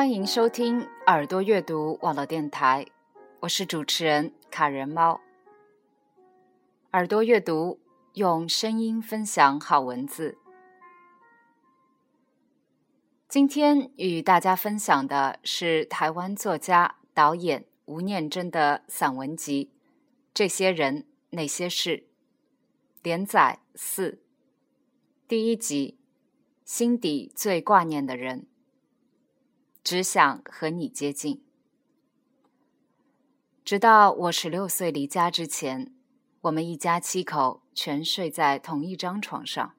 欢迎收听耳朵阅读网络电台，我是主持人卡人猫。耳朵阅读用声音分享好文字。今天与大家分享的是台湾作家、导演吴念真的散文集《这些人那些事》，连载四，第一集，心底最挂念的人。只想和你接近。直到我十六岁离家之前，我们一家七口全睡在同一张床上，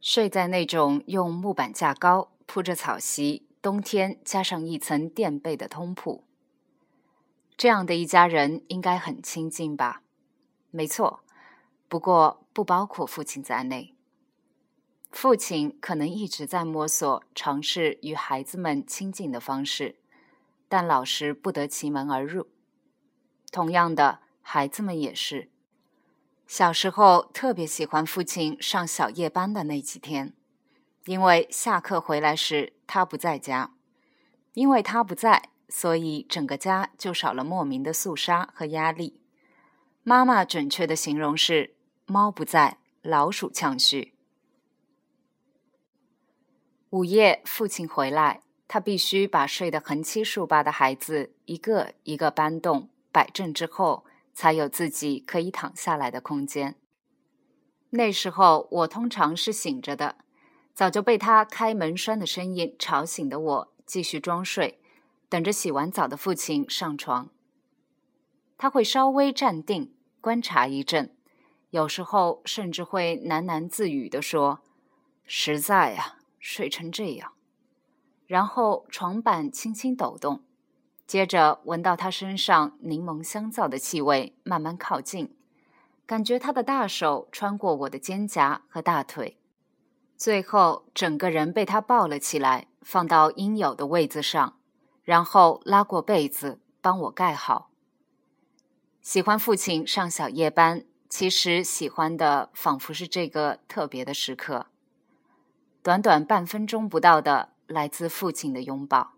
睡在那种用木板架高、铺着草席、冬天加上一层垫被的通铺。这样的一家人应该很亲近吧？没错，不过不包括父亲在内。父亲可能一直在摸索、尝试与孩子们亲近的方式，但老是不得其门而入。同样的，孩子们也是。小时候特别喜欢父亲上小夜班的那几天，因为下课回来时他不在家。因为他不在，所以整个家就少了莫名的肃杀和压力。妈妈准确的形容是：猫不在，老鼠呛须。午夜，父亲回来，他必须把睡得横七竖八的孩子一个一个搬动、摆正之后，才有自己可以躺下来的空间。那时候，我通常是醒着的，早就被他开门栓的声音吵醒的我，继续装睡，等着洗完澡的父亲上床。他会稍微站定，观察一阵，有时候甚至会喃喃自语地说：“实在呀。”睡成这样，然后床板轻轻抖动，接着闻到他身上柠檬香皂的气味，慢慢靠近，感觉他的大手穿过我的肩胛和大腿，最后整个人被他抱了起来，放到应有的位子上，然后拉过被子帮我盖好。喜欢父亲上小夜班，其实喜欢的仿佛是这个特别的时刻。短短半分钟不到的来自父亲的拥抱。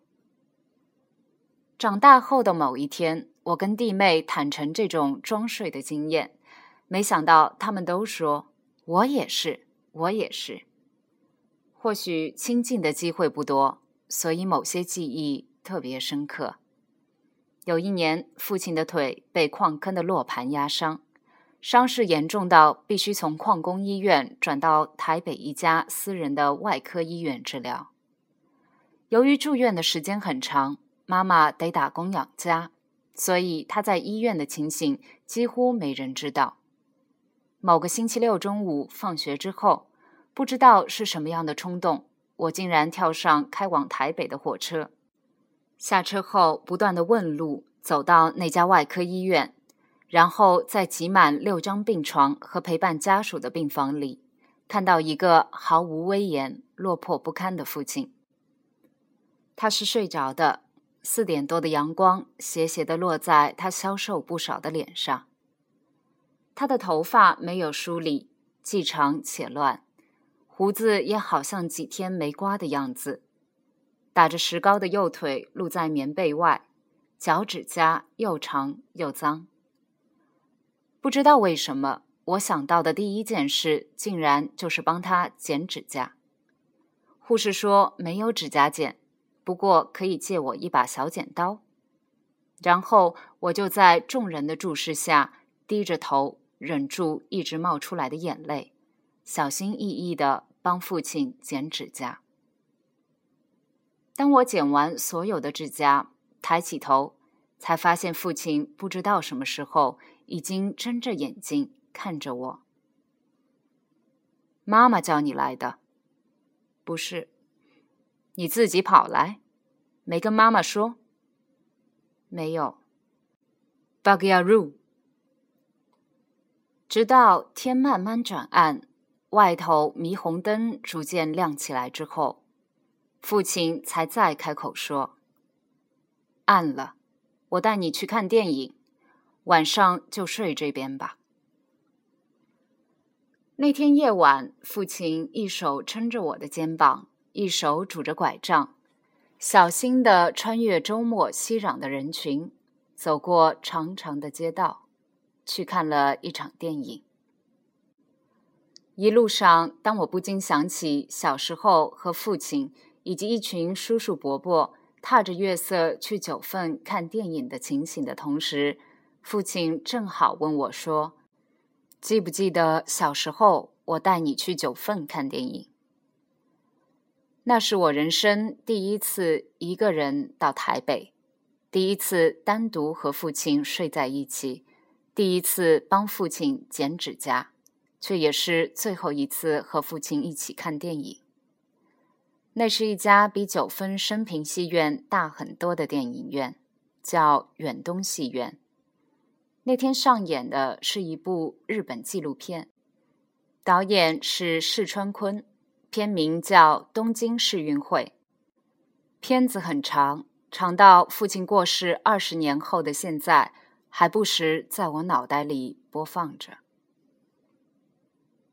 长大后的某一天，我跟弟妹坦诚这种装睡的经验，没想到他们都说我也是，我也是。或许亲近的机会不多，所以某些记忆特别深刻。有一年，父亲的腿被矿坑的落盘压伤。伤势严重到必须从矿工医院转到台北一家私人的外科医院治疗。由于住院的时间很长，妈妈得打工养家，所以她在医院的情形几乎没人知道。某个星期六中午放学之后，不知道是什么样的冲动，我竟然跳上开往台北的火车。下车后，不断的问路，走到那家外科医院。然后在挤满六张病床和陪伴家属的病房里，看到一个毫无威严、落魄不堪的父亲。他是睡着的，四点多的阳光斜斜地落在他消瘦不少的脸上。他的头发没有梳理，既长且乱，胡子也好像几天没刮的样子。打着石膏的右腿露在棉被外，脚趾甲又长又脏。不知道为什么，我想到的第一件事竟然就是帮他剪指甲。护士说没有指甲剪，不过可以借我一把小剪刀。然后我就在众人的注视下，低着头，忍住一直冒出来的眼泪，小心翼翼地帮父亲剪指甲。当我剪完所有的指甲，抬起头，才发现父亲不知道什么时候。已经睁着眼睛看着我。妈妈叫你来的，不是？你自己跑来，没跟妈妈说？没有。Bagyaru。直到天慢慢转暗，外头霓虹灯逐渐亮起来之后，父亲才再开口说：“暗了，我带你去看电影。”晚上就睡这边吧。那天夜晚，父亲一手撑着我的肩膀，一手拄着拐杖，小心地穿越周末熙攘的人群，走过长长的街道，去看了一场电影。一路上，当我不禁想起小时候和父亲以及一群叔叔伯伯踏着月色去九份看电影的情形的同时，父亲正好问我说：“记不记得小时候我带你去九份看电影？”那是我人生第一次一个人到台北，第一次单独和父亲睡在一起，第一次帮父亲剪指甲，却也是最后一次和父亲一起看电影。那是一家比九分升平戏院大很多的电影院，叫远东戏院。那天上演的是一部日本纪录片，导演是市川坤。片名叫《东京市运会》，片子很长，长到父亲过世二十年后的现在，还不时在我脑袋里播放着。